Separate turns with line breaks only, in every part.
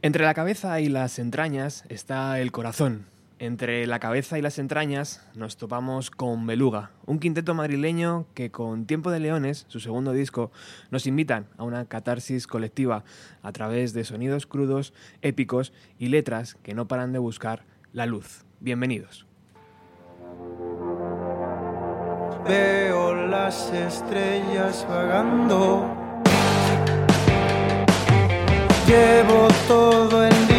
Entre la cabeza y las entrañas está el corazón. Entre la cabeza y las entrañas nos topamos con Beluga, un quinteto madrileño que con Tiempo de Leones, su segundo disco, nos invitan a una catarsis colectiva a través de sonidos crudos, épicos y letras que no paran de buscar la luz. Bienvenidos.
Veo las estrellas vagando Llevo todo el día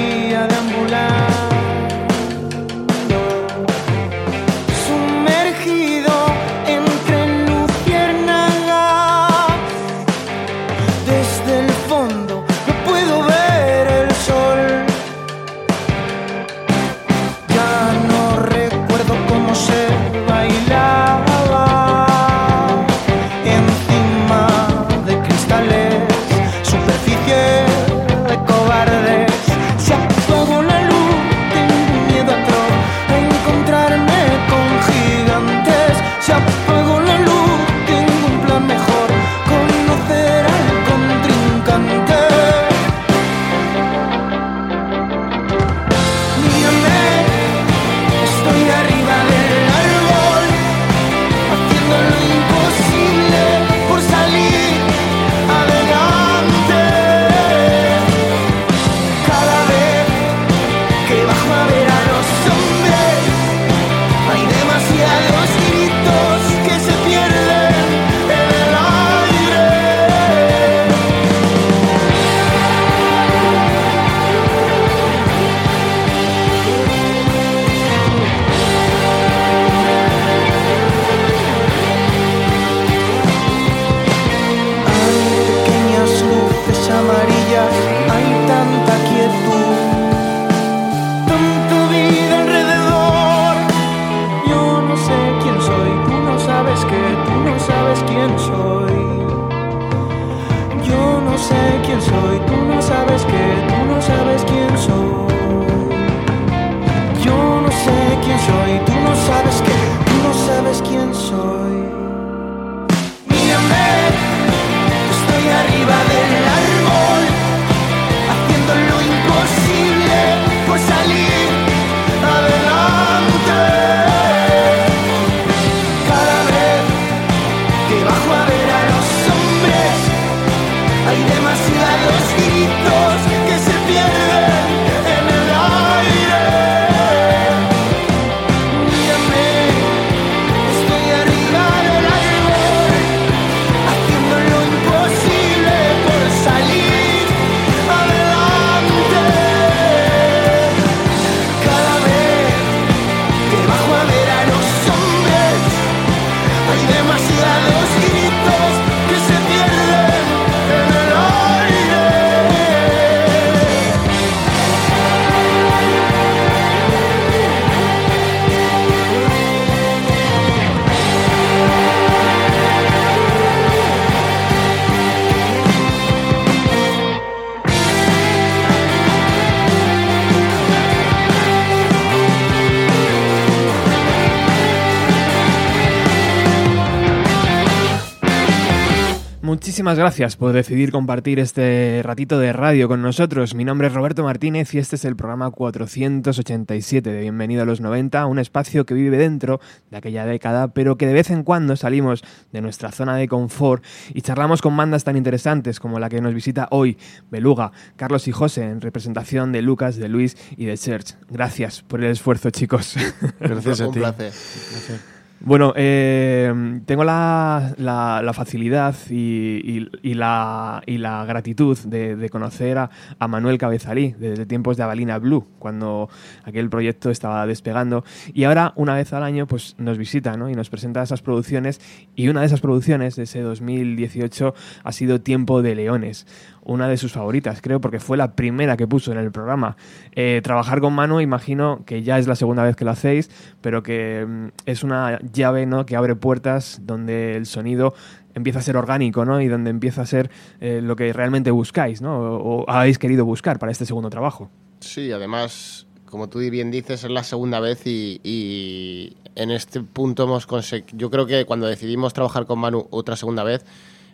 Muchísimas gracias por decidir compartir este ratito de radio con nosotros. Mi nombre es Roberto Martínez y este es el programa 487 de Bienvenido a los 90, un espacio que vive dentro de aquella década, pero que de vez en cuando salimos de nuestra zona de confort y charlamos con bandas tan interesantes como la que nos visita hoy, Beluga, Carlos y José, en representación de Lucas, de Luis y de Serge. Gracias por el esfuerzo, chicos.
Gracias a ti.
Un placer.
Bueno, eh, tengo la, la, facilidad y, la, gratitud de, conocer a, a, Manuel Cabezalí desde tiempos de Avalina Blue, cuando aquel proyecto estaba despegando. Y ahora, una vez al año, pues nos visita ¿no? y nos presenta esas producciones. Y una de esas producciones de ese 2018 ha sido Tiempo de Leones una de sus favoritas, creo, porque fue la primera que puso en el programa. Eh, trabajar con Manu, imagino que ya es la segunda vez que lo hacéis, pero que mm, es una llave ¿no? que abre puertas donde el sonido empieza a ser orgánico, ¿no? Y donde empieza a ser eh, lo que realmente buscáis, ¿no? O, habéis querido buscar para este segundo trabajo.
Sí, además, como tú bien dices, es la segunda vez y, y en este punto hemos conseguido... Yo creo que cuando decidimos trabajar con Manu otra segunda vez,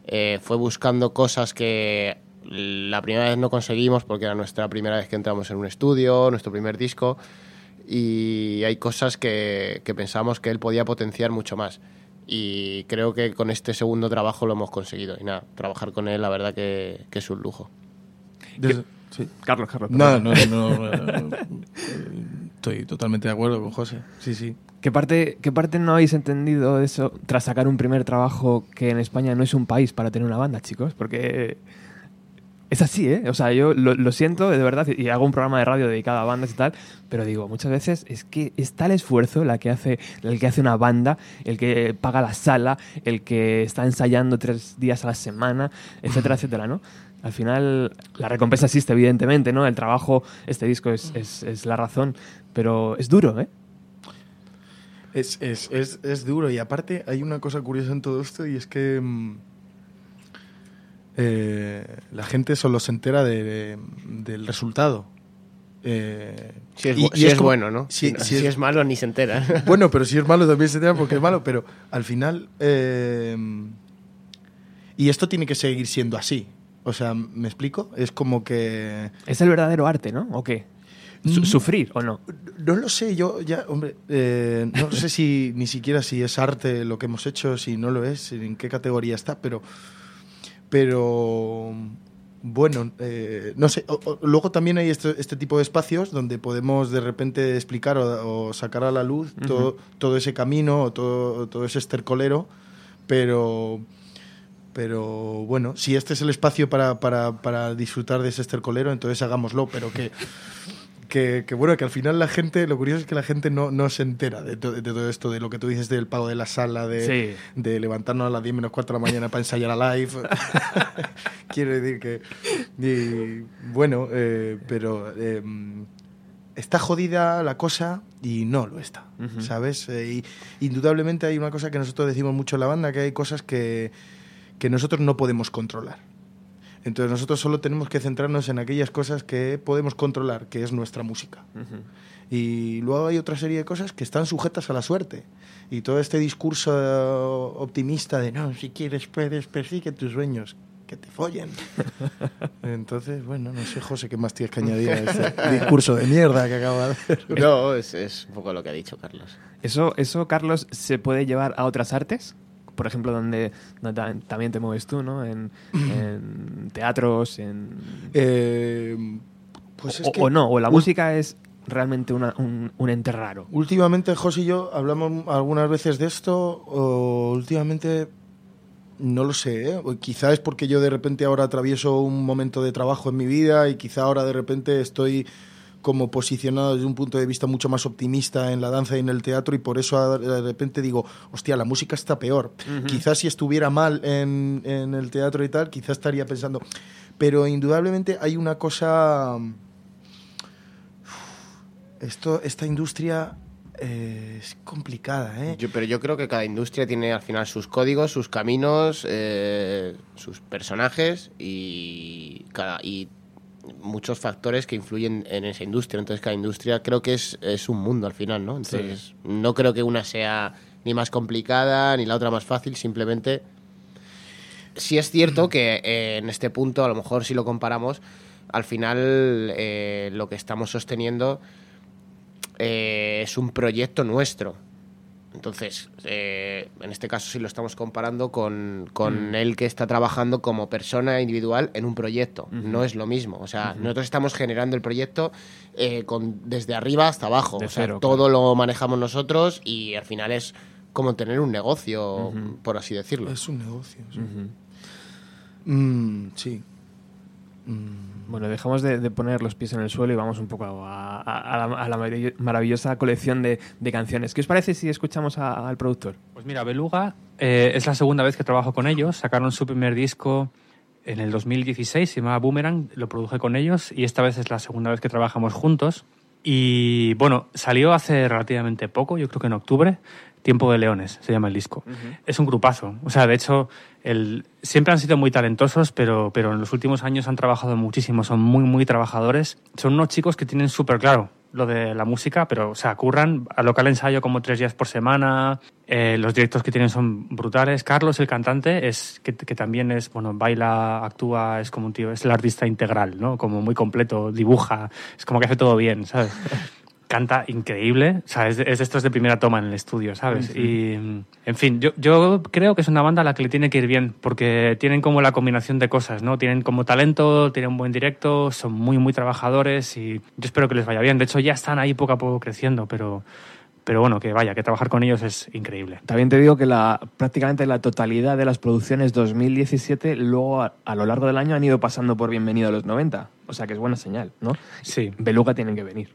eh, fue buscando cosas que la primera vez no conseguimos porque era nuestra primera vez que entramos en un estudio, nuestro primer disco, y hay cosas que, que pensamos que él podía potenciar mucho más. Y creo que con este segundo trabajo lo hemos conseguido. Y nada, trabajar con él, la verdad que, que es un lujo.
Desde- sí.
Carlos, Carlos.
No, no, no, no, no. Estoy totalmente de acuerdo con José. Sí, sí.
¿Qué parte, ¿Qué parte no habéis entendido de eso tras sacar un primer trabajo que en España no es un país para tener una banda, chicos? Porque es así, ¿eh? O sea, yo lo, lo siento de verdad y hago un programa de radio dedicado a bandas y tal, pero digo, muchas veces es que es tal esfuerzo la que hace, el que hace una banda, el que paga la sala, el que está ensayando tres días a la semana, etcétera, etcétera, ¿no? Al final, la recompensa existe, evidentemente, ¿no? El trabajo, este disco es, es- es la razón, pero es duro, ¿eh?
Es, es, es, es duro y aparte hay una cosa curiosa en todo esto y es que mm, eh, la gente solo se entera de- de- del resultado. Eh,
Si es,
y-
es
como-
bueno, ¿no?
si-
Si,
si
si
es-
es malo, ni se entera.
Bueno, pero si es malo también se entera porque es malo, pero al final... eh, y esto tiene que seguir siendo así. O sea, ¿me explico? Es como que...
Es el verdadero arte, ¿no? ¿O qué? Su-
Mm.
¿Sufrir o no?
No lo sé, yo ya, hombre, eh, no sé si ni siquiera si es arte lo que hemos hecho, si no lo es, en qué categoría está, pero, pero bueno, eh, no sé. O- o- luego también hay este, este tipo de espacios donde podemos de repente explicar o, o sacar a la luz todo, todo ese camino o todo, todo ese estercolero, pero pero bueno, si este es el espacio para, para, para disfrutar de ese estercolero, entonces hagámoslo, pero que, que, que, bueno, que al final la gente, lo curioso es que la gente no, no se entera de, to- de todo esto, de lo que tú dices del pago de la sala, de,
Sí.
de levantarnos a las 10 menos cuarto de la mañana para ensayar a live. Quiero decir que, y, bueno, eh, pero eh, está jodida la cosa y no lo está. ¿sabes? Eh, y indudablemente hay una cosa que nosotros decimos mucho en la banda, que hay cosas que, que nosotros no podemos controlar. Entonces nosotros solo tenemos que centrarnos en aquellas cosas que podemos controlar, que es nuestra música. Y luego hay otra serie de cosas que están sujetas a la suerte. Y todo este discurso optimista de no, si quieres puedes, persigue tus sueños, que te follen. Entonces, bueno, no sé, José, qué más tienes que añadir a este discurso de mierda que acabo de hacer.
No, es, es un poco lo que ha dicho Carlos.
¿Eso, ¿Eso, Carlos, se puede llevar a otras artes? Por ejemplo, donde, donde ta- también te mueves tú, ¿no? En, en teatros, en...
Eh, pues es
o,
que
o no, o la música es realmente una- un, un ente raro.
Últimamente José y yo hablamos algunas veces de esto, o últimamente no lo sé, ¿eh? O quizá es porque yo de repente ahora atravieso un momento de trabajo en mi vida y quizá ahora de repente estoy como posicionado desde un punto de vista mucho más optimista en la danza y en el teatro y por eso de repente digo, hostia, la música está peor. Quizás si estuviera mal en, en el teatro y tal, quizás estaría pensando... Pero indudablemente hay una cosa... Esto, esta industria eh, es complicada, ¿eh?
Yo- pero yo creo que cada industria tiene al final sus códigos, sus caminos, eh, sus personajes y, cada, y muchos factores que influyen en esa industria. Entonces cada industria creo que es, es un mundo al final, ¿no? Entonces no creo que una sea ni más complicada ni la otra más fácil, simplemente... Sí es cierto que eh, en este punto, a lo mejor si lo comparamos, al final eh, lo que estamos sosteniendo eh, es un proyecto nuestro. Entonces, eh, en este caso sí lo estamos comparando con, con él que está trabajando como persona individual en un proyecto. No es lo mismo. O sea, nosotros estamos generando el proyecto eh, con, desde arriba hasta abajo.
De
o sea,
cero,
todo lo manejamos nosotros y al final es como tener un negocio, por así decirlo.
Es un negocio. Sí. Mm, sí.
Bueno, dejamos de, de poner los pies en el suelo y vamos un poco a, la, a la maravillo- maravillosa colección de, canciones. ¿Qué os parece si escuchamos al productor?
Pues mira, Beluga eh, es la segunda vez que trabajo con ellos. Sacaron su primer disco en el 2016, se llamaba Boomerang, lo produje con ellos y esta vez es la segunda vez que trabajamos juntos. Y bueno, salió hace relativamente poco, yo creo que en octubre, Tiempo de Leones se llama el disco. Es un grupazo. O sea, de hecho, el, siempre han sido muy talentosos, pero, pero en los últimos años han trabajado muchísimo, son muy, muy trabajadores. Son unos chicos que tienen súper claro lo de la música, pero, o sea, curran a local ensayo como tres días por semana, eh, los directos que tienen son brutales. Carlos, el cantante, es que, que también es, bueno, baila, actúa, es como un tío, es el artista integral, ¿no? Como muy completo, dibuja, es como que hace todo bien, ¿sabes? Canta increíble, o sea, es es de estos de primera toma en el estudio, ¿sabes? Y, en fin, yo, yo creo que es una banda a la que le tiene que ir bien, porque tienen como la combinación de cosas, ¿no? Tienen como talento, tienen un buen directo, son muy, muy trabajadores y yo espero que les vaya bien. De hecho, ya están ahí poco a poco creciendo, pero, pero bueno, que vaya, que trabajar con ellos es increíble.
También te digo que la, prácticamente la totalidad de las producciones 2017 luego a, a lo largo del año han ido pasando por Bienvenido a los 90. O sea que es buena señal, ¿no?
Sí,
Beluga tienen que venir,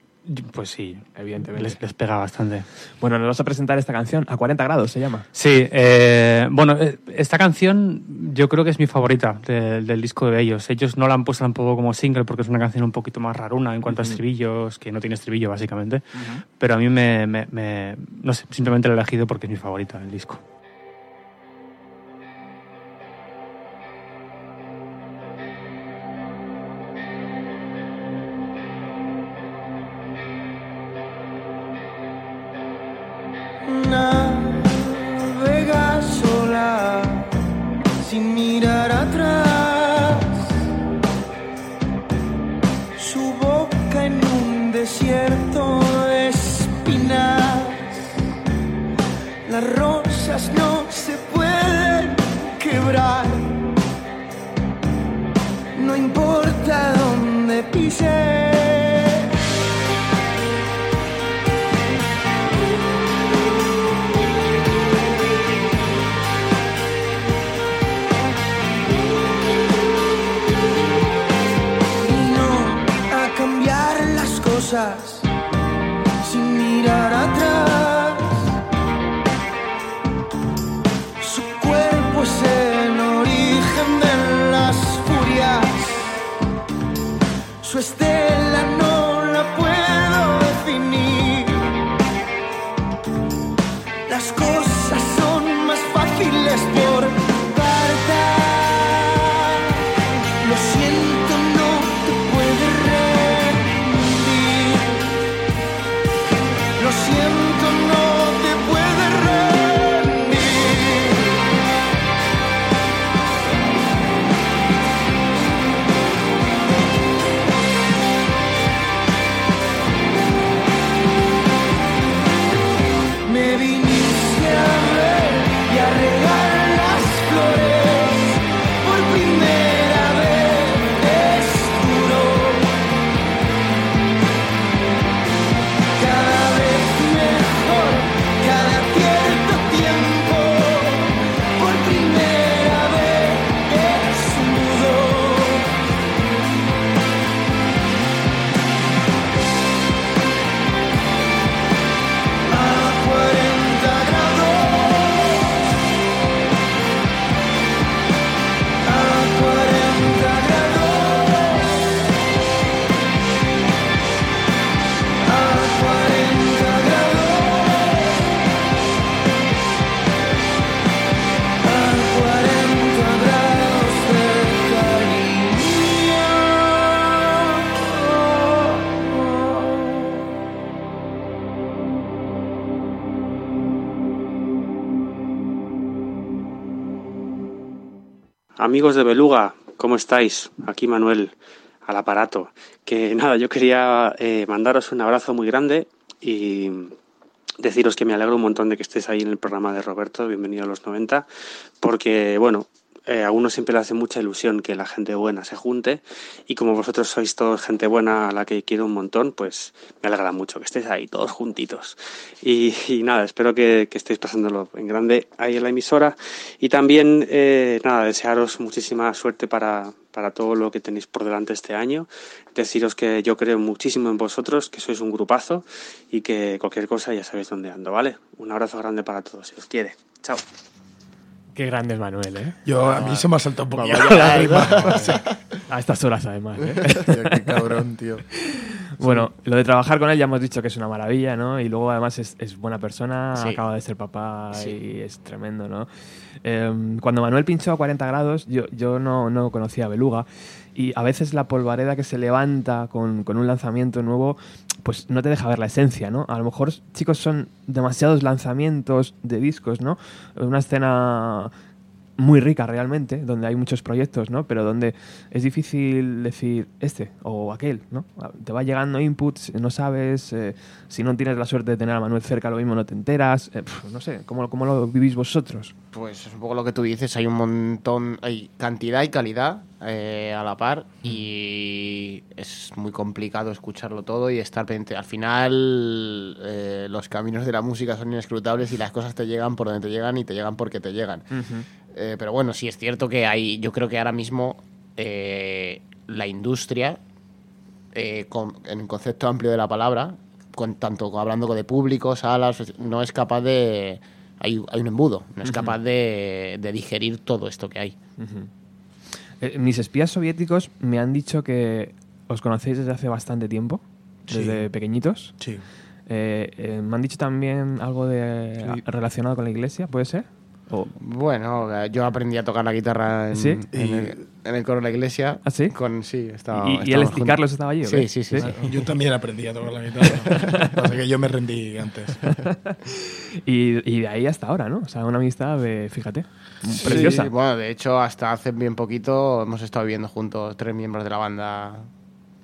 pues sí,
evidentemente.
les, les pega bastante.
Bueno, nos vas a presentar esta canción, A 40 grados se llama.
Sí, eh, bueno, eh, esta canción yo creo que es mi favorita de- del disco de ellos. Ellos no la han puesto tampoco como single porque es una canción un poquito más raruna en cuanto a estribillos, que no tiene estribillo básicamente. Pero a mí me, me- me- no sé, simplemente la he elegido porque es mi favorita del disco.
Rosas no se pueden quebrar. No importa dónde pise. vino a cambiar las cosas
Amigos de Beluga, ¿cómo estáis? Aquí Manuel al aparato. Que nada, yo quería eh, mandaros un abrazo muy grande y deciros que me alegro un montón de que estéis ahí en el programa de Roberto, bienvenido a los 90, porque bueno, eh, a uno siempre le hace mucha ilusión que la gente buena se junte y como vosotros sois todos gente buena a la que quiero un montón, pues me alegra mucho que estéis ahí todos juntitos. Y, y nada, espero que, estéis pasándolo en grande ahí en la emisora y también eh, nada, desearos muchísima suerte para, para todo lo que tenéis por delante este año. Deciros que yo creo muchísimo en vosotros, que sois un grupazo y que cualquier cosa ya sabéis dónde ando, ¿vale? Un abrazo grande para todos, si os quiere. Chao.
Qué grande es Manuel, ¿eh?
Yo, a mí se me ha saltado un
Vamos,
la rima.
A estas horas, además, ¿eh?
Tío, qué cabrón, tío.
Bueno, lo de trabajar con él ya hemos dicho que es una maravilla, ¿no? Y luego además es, es buena persona,
Sí.
acaba de ser papá
Sí.
y es tremendo, ¿no? Eh, cuando Manuel pinchó a 40 grados, yo, yo no, no conocía a Beluga y a veces la polvareda que se levanta con, con un lanzamiento nuevo, pues no te deja ver la esencia, ¿no? A lo mejor, chicos, son demasiados lanzamientos de discos, ¿no? Una escena muy rica realmente, donde hay muchos proyectos, ¿no? Pero donde es difícil decir este o aquel, ¿no? Te va llegando inputs, no sabes, eh, si no tienes la suerte de tener a Manuel cerca, lo mismo no te enteras, eh, pf, no sé, ¿cómo, ¿cómo lo vivís vosotros?
Pues es un poco lo que tú dices, hay un montón, hay cantidad y calidad eh, a la par y es muy complicado escucharlo todo y estar pendiente. Al final eh, los caminos de la música son inescrutables y las cosas te llegan por donde te llegan y te llegan porque te llegan. Eh, pero bueno, sí es cierto que hay, yo creo que ahora mismo eh, la industria, eh, con- en el concepto amplio de la palabra, con, tanto hablando de público, salas, no es capaz de... Hay, hay un embudo, no es capaz de, de digerir todo esto que hay.
Eh, mis espías soviéticos me han dicho que os conocéis desde hace bastante tiempo,
Sí.
desde pequeñitos.
Sí.
Eh, eh, me han dicho también algo de
Sí.
relacionado con la iglesia, ¿puede ser? O-
Bueno, yo aprendí a tocar la guitarra en,
¿Sí?
en el, en el coro de la iglesia.
¿Ah, sí?
Con, sí, estaba,
¿Y- y
juntos.
Carlos estaba allí?
Sí, sí, sí.
¿Sí?
sí.
Yo también aprendí a tocar la guitarra. Pasa que yo me rendí antes.
Y, y de ahí hasta ahora, ¿no? O sea, una amistad de, fíjate, preciosa.
Sí, bueno, de hecho, hasta hace bien poquito hemos estado viviendo juntos tres miembros de la banda.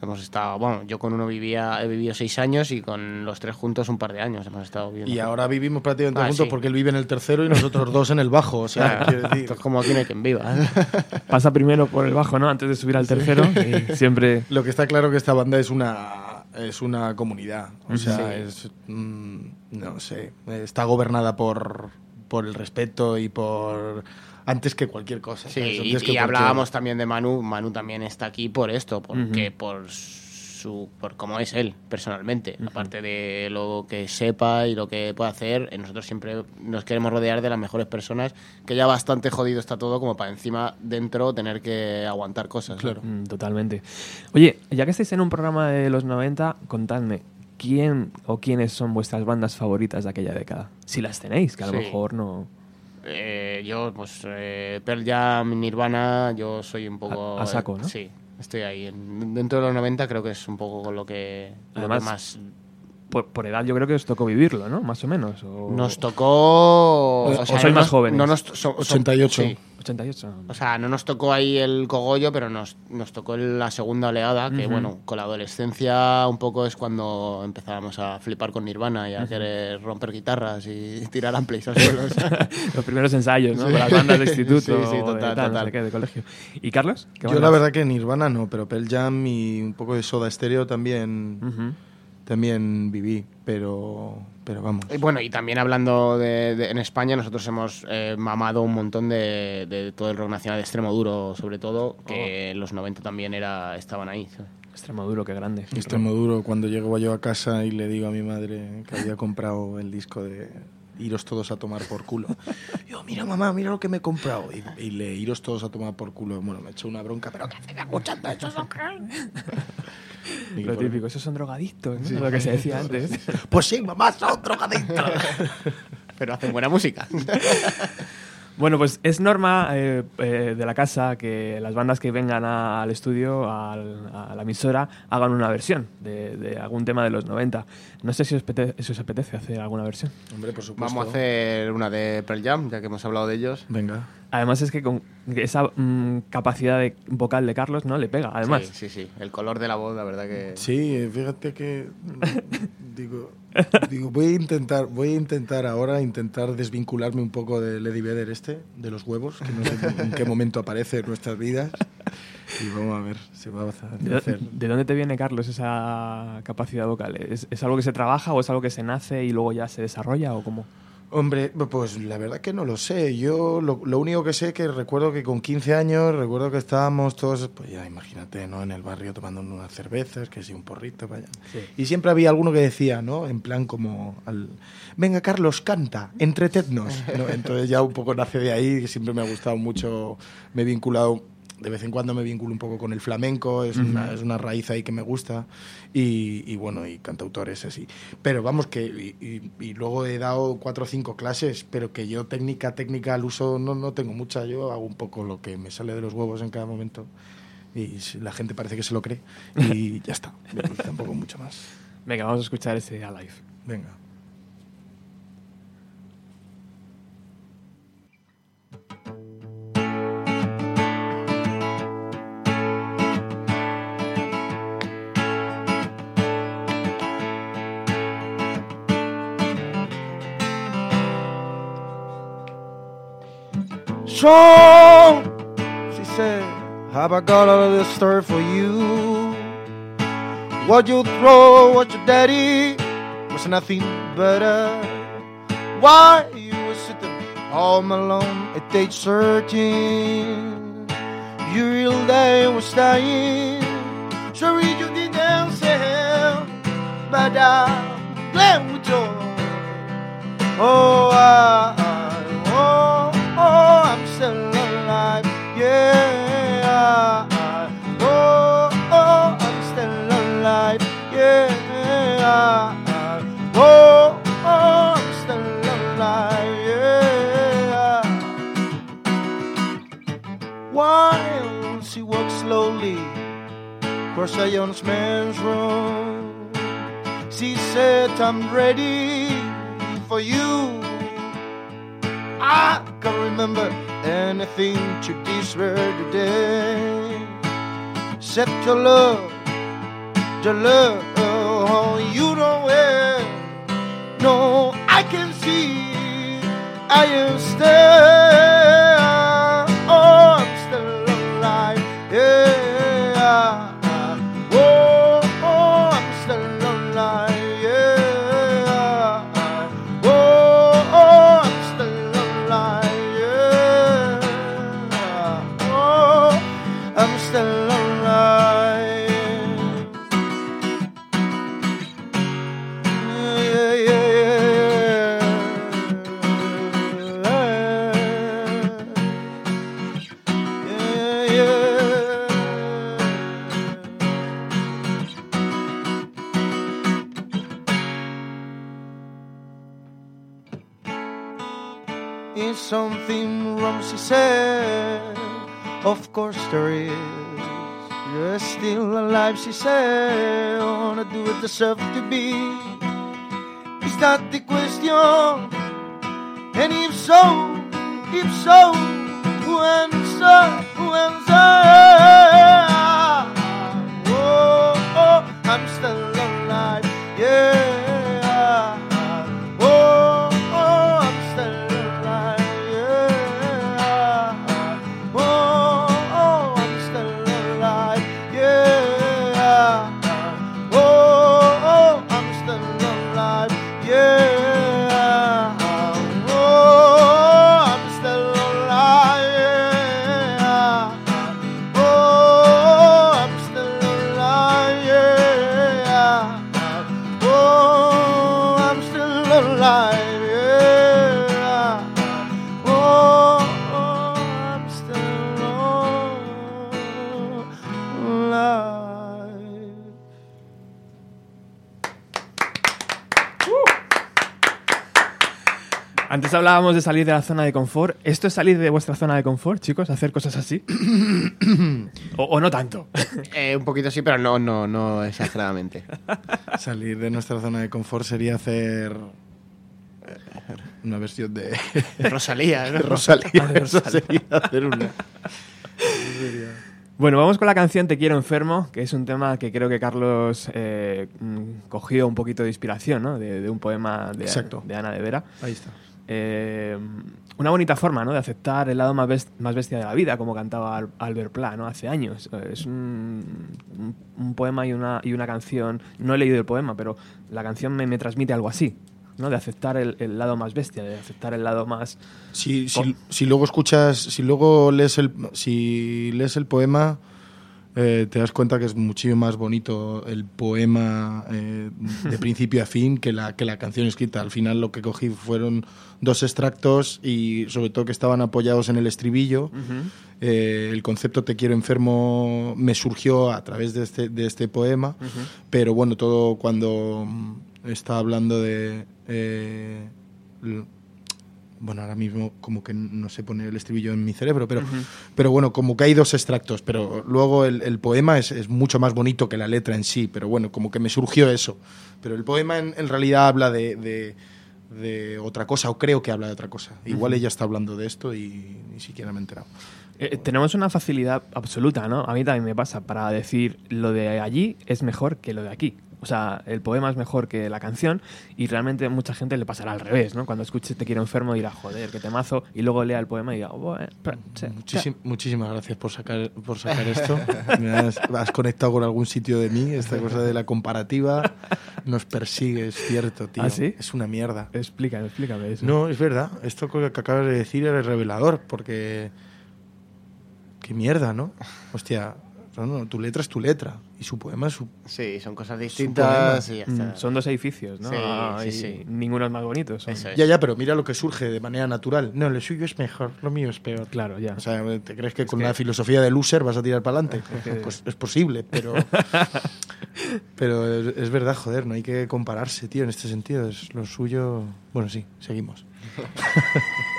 Hemos estado, bueno, yo con uno vivía, he vivido seis años y con los tres juntos un par de años hemos estado viviendo.
Y ahora vivimos prácticamente
Ah,
juntos
sí.
porque él vive en el tercero y nosotros dos en el bajo. O sea,
Claro,
quiero decir,
esto es como aquí no hay quien viva.
Pasa primero por el bajo, ¿no? Antes de subir al tercero. y siempre.
Lo que está claro que esta banda es una es una comunidad. O sea,
Sí.
es mm, no sé, está gobernada por por el respeto y por antes que cualquier cosa.
Sí, y, y
cualquier-
hablábamos también de Manu. Manu también está aquí por esto, porque por su por cómo es él personalmente. Aparte de lo que sepa y lo que puede hacer, eh, nosotros siempre nos queremos rodear de las mejores personas, que ya bastante jodido está todo como para encima dentro tener que aguantar cosas.
Claro.
Mm, totalmente. Oye, ya que estáis en un programa de los 90, contadme. ¿Quién o quiénes son vuestras bandas favoritas de aquella década? Si las tenéis, que a lo mejor no.
Eh, yo, pues, eh, Pearl Jam, Nirvana, yo soy un poco...
A- a saco,
eh,
¿no?
sí, estoy ahí. En- dentro de los 90 creo que es un poco con lo que, lo que
Además,
más...
Por, por edad yo creo que os tocó vivirlo, ¿no? Más o menos. O...
Nos tocó...
O-
sea,
o sois
no
más jóvenes.
No nos, so- so-
88.
sí.
88.
O sea, no nos tocó ahí el cogollo, pero nos, nos tocó la segunda oleada, que bueno, con la adolescencia un poco es cuando empezábamos a flipar con Nirvana y a querer romper guitarras y tirar amplis al suelo.
Los primeros ensayos, ¿no? Con las bandas de instituto.
Sí, sí,
o de
total,
no
total.
sé qué, de colegio. ¿Y Carlos? ¿Qué
Yo la verdad que Nirvana no, pero Pearl Jam y un poco de Soda Stereo también. También viví, pero pero vamos.
Y bueno, y también hablando de, de- en España, nosotros hemos eh, mamado un montón de, de todo el rock nacional de extremo duro, sobre todo, que en los 90 también era estaban ahí. ¿sabes?
Extremaduro, qué grande.
Extremo duro cuando llego yo a casa y le digo a mi madre que había comprado el disco de Iros todos a tomar por culo. Yo, mira mamá, mira lo que me he comprado. Y, y le iros todos a tomar por culo. Bueno, me echó una bronca, pero ¿qué haces escuchando eso?
Lo
por-
típico, esos son drogadictos, ¿no? Lo que se decía antes.
Pues sí, mamá, son drogadictos.
Pero hacen buena música.
Bueno, pues es norma eh, eh, de la casa que las bandas que vengan a- al estudio, al- a la emisora, hagan una versión de, de algún tema de los 90. No sé si os, apete- si os apetece hacer alguna versión.
Hombre, por supuesto.
Vamos a hacer una de Pearl Jam, ya que hemos hablado de ellos.
Venga.
Además es que con esa mm, capacidad de vocal de Carlos no le pega, además.
Sí, sí, sí. El color de la voz, la verdad que...
Sí, fíjate que digo, digo, voy a intentar, voy a intentar ahora intentar desvincularme un poco de Lady Vedder este, de los huevos, que no sé en qué momento aparece en nuestras vidas. Y vamos a ver, se va a
¿De,
hacer.
de dónde te viene, Carlos, esa capacidad vocal? ¿Es, es algo que se trabaja o es algo que se nace y luego ya se desarrolla o cómo?
Hombre, pues la verdad que no lo sé. Yo lo, lo único que sé que recuerdo que con 15 años, recuerdo que estábamos todos, pues ya imagínate, ¿no? En el barrio tomando unas cervezas, que sí, un porrito, vaya. Y siempre había alguno que decía, ¿no? En plan como, al, venga Carlos, canta, entretennos. ¿no? Entonces ya un poco nace de ahí, que siempre me ha gustado mucho, me he vinculado de vez en cuando me vinculo un poco con el flamenco, es, una, es una raíz ahí que me gusta, y, y bueno, y cantautores así. Pero vamos, que y, luego he dado cuatro o cinco clases, pero que yo técnica, técnica al uso no, no tengo mucha, yo hago un poco lo que me sale de los huevos en cada momento, y la gente parece que se lo cree, y ya está, tampoco mucho más.
Venga, vamos a escuchar ese Alive.
Venga.
So, she said, Have I got all of this story for you? What you throw, what your daddy was nothing better. Why you were sitting all alone at age 13? Your real day was dying. Sorry you didn't say, but I'm glad with you. Oh, I, Yeah. Oh, oh, I'm still alive. Yeah. Oh, oh, I'm still alive. Yeah. While she walks slowly across a young man's room, she said, I'm ready for you. I can't remember anything to word today. Except your love, your love, oh, you don't wear. No, I can see I am still, Of course there is. You're still alive, she said. Wanna do it deserve to be? Is that the question? And if so, if so, who answer? Who answer?
Hablábamos de salir de la zona de confort. ¿Esto es salir de vuestra zona de confort, chicos? ¿Hacer cosas así? o, o no tanto?
Eh, un poquito sí, pero no, no, no exageradamente.
Salir de nuestra zona de confort sería hacer eh, una versión de
Rosalía, ¿no?
Rosalía. Eso sería hacer una.
Bueno, vamos con la canción Te quiero enfermo, que es un tema que creo que Carlos eh, mm, cogió un poquito de inspiración, ¿no? De, de un poema de,
Exacto.
de Ana de Vera.
Ahí está.
Eh, una bonita forma, ¿no? De aceptar el lado más, best- más bestia de la vida, como cantaba Al- Albert Pla, ¿no? Hace años. Eh, Es un, un- un poema y una, y una canción. No he leído el poema, pero la canción me, me transmite algo así, ¿no? De aceptar el, el lado más bestia, de aceptar el lado más.
Si, si, si luego escuchas, si luego lees el, si lees el poema,
eh, te das cuenta que es muchísimo más bonito el poema eh, de principio a fin que la, que la canción escrita. Al final lo que cogí fueron dos extractos y sobre todo que estaban apoyados en el estribillo. Eh, el concepto Te quiero enfermo me surgió a través de este, de este poema, pero bueno, todo cuando está hablando de... eh, bueno, ahora mismo como que no sé poner el estribillo en mi cerebro, pero, pero bueno, como que hay dos extractos, pero luego el, el poema es, es mucho más bonito que la letra en sí, pero bueno, como que me surgió eso. Pero el poema en, en realidad habla de, de- de otra cosa, o creo que habla de otra cosa. Igual ella está hablando de esto y ni siquiera me he enterado.
Eh, tenemos una facilidad absoluta, ¿no? A mí también me pasa para decir lo de allí es mejor que lo de aquí. O sea, el poema es mejor que la canción y realmente a mucha gente le pasará al revés, ¿no? Cuando escuche Te quiero enfermo dirá, joder, qué temazo, y luego lea el poema y diga, bueno, pero, sí,
Muchísim- muchísimas gracias por sacar, por sacar esto. Me has, has conectado con algún sitio de mí. Esta cosa de la comparativa nos persigue, es cierto, tío.
¿Ah, sí?
Es una mierda.
Explícame, explícame eso.
No, es verdad. Esto que acabas de decir era revelador, porque. Qué mierda, ¿no? Hostia, no, no, tu letra es tu letra y su poema es su.
Sí, son cosas distintas y ya
Mm, son dos edificios, ¿no?
Sí,
Ah,
sí,
y
sí.
Ninguno es más bonito. son-
Eso es.
Ya, ya, pero mira lo que surge de manera natural. No, lo suyo es mejor, lo mío es peor.
Claro, ya.
O sea, ¿te crees que con
que-
una filosofía de loser vas a tirar para adelante? Pues es posible, pero. pero es, es verdad, joder, no hay que compararse, tío, en este sentido. Es lo suyo. Bueno, sí, seguimos.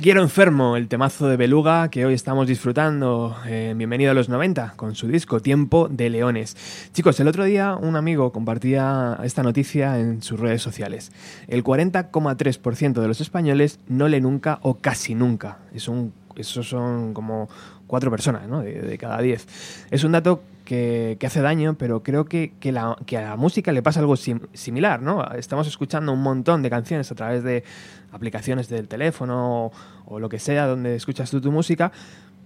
Quiero enfermo, el
temazo de Beluga que hoy estamos disfrutando. Eh, bienvenido a los 90 con su disco Tiempo de Leones. Chicos, el otro día un amigo compartía esta noticia en sus redes sociales. El 40,3% de los españoles no lee nunca o casi nunca. Es un, son como cuatro personas ¿no? de, de cada diez. Es un dato que, hace daño, pero creo que, que, la, que a la música le pasa algo sim- similar, ¿no? Estamos escuchando un montón de canciones a través de aplicaciones del teléfono o, lo que sea donde escuchas tú tu música,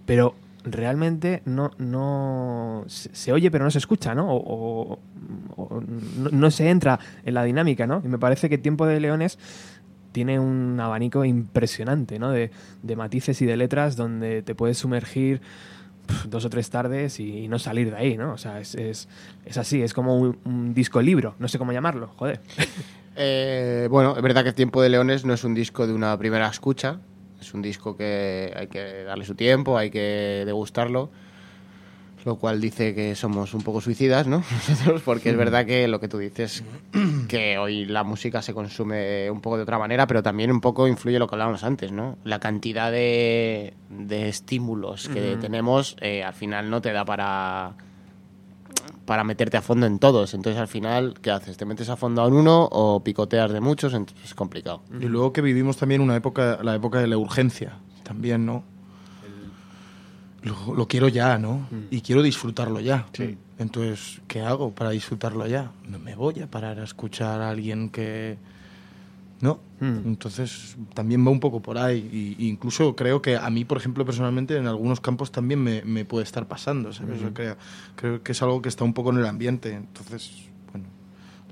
pero realmente no, no se, oye pero no se escucha, ¿no? O, no, no se entra en la dinámica, ¿no? Y me parece que Tiempo de Leones tiene un abanico impresionante, ¿no? De, de matices y de letras donde te puedes sumergir dos o tres tardes y no salir de ahí, ¿no? O sea, es, es, es así, es como un, un disco libro, no sé cómo llamarlo, joder.
Eh, bueno, es verdad que Tiempo de Leones no es un disco de una primera escucha, es un disco que hay que darle su tiempo, hay que degustarlo, lo cual dice que somos un poco suicidas, ¿no? Nosotros, porque es verdad que lo que tú dices, que hoy la música se consume un poco de otra manera, pero también un poco influye lo que hablábamos antes, ¿no? La cantidad de, de estímulos que tenemos eh, al final no te da para para meterte a fondo en todos. Entonces, al final, ¿qué haces? ¿Te metes a fondo en uno o picoteas de muchos? Entonces, es complicado.
Y luego que vivimos también una época, la época de la urgencia, también, ¿no? Lo, lo quiero ya, ¿no? Y quiero disfrutarlo ya. Entonces, ¿qué hago para disfrutarlo ya? No me voy a parar a escuchar a alguien que... No,
Mm.
entonces también va un poco por ahí. Y, y incluso creo que a mí, por ejemplo, personalmente, en algunos campos también me, me puede estar pasando, ¿sabes? Yo creo, creo que es algo que está un poco en el ambiente. Entonces, bueno,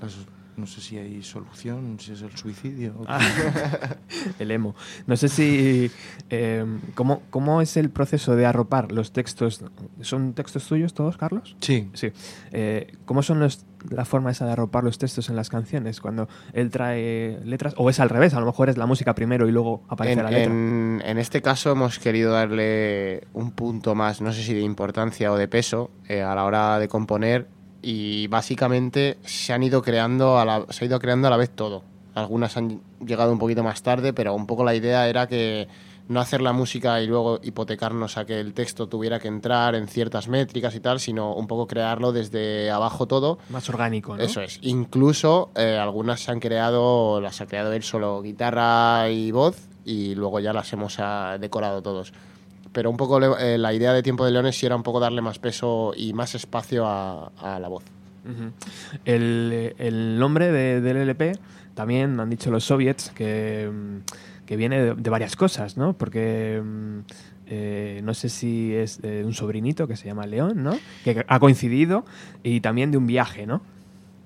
las- no sé si hay solución, si es el suicidio. o-
El emo. No sé si... eh, ¿cómo, ¿Cómo es el proceso de arropar los textos? ¿Son textos tuyos todos, Carlos?
Sí,
Sí. Eh, ¿Cómo son los, la forma esa de arropar los textos en las canciones? Cuando él trae letras, o es al revés, a lo mejor es la música primero y luego aparece
En,
la letra.
en- en este caso hemos querido darle un punto más, no sé si de importancia o de peso, eh, a la hora de componer y básicamente se han ido creando a la, se ha ido creando a la vez todo. Algunas han llegado un poquito más tarde, pero un poco la idea era que no hacer la música y luego hipotecarnos a que el texto tuviera que entrar en ciertas métricas y tal, sino un poco crearlo desde abajo todo
Más orgánico, ¿no?
eso es. Incluso eh, algunas se han creado, las ha creado él solo guitarra y voz y luego ya las hemos ah, decorado todos. Pero un poco eh, la idea de Tiempo de Leones sí era un poco darle más peso y más espacio a, la voz.
El, el nombre de- del LP también han dicho los soviets que, mm, que viene de, de varias cosas, ¿no? Porque mm, eh, no sé si es de un sobrinito que se llama León, ¿no? Que ha coincidido y también de un viaje, ¿no?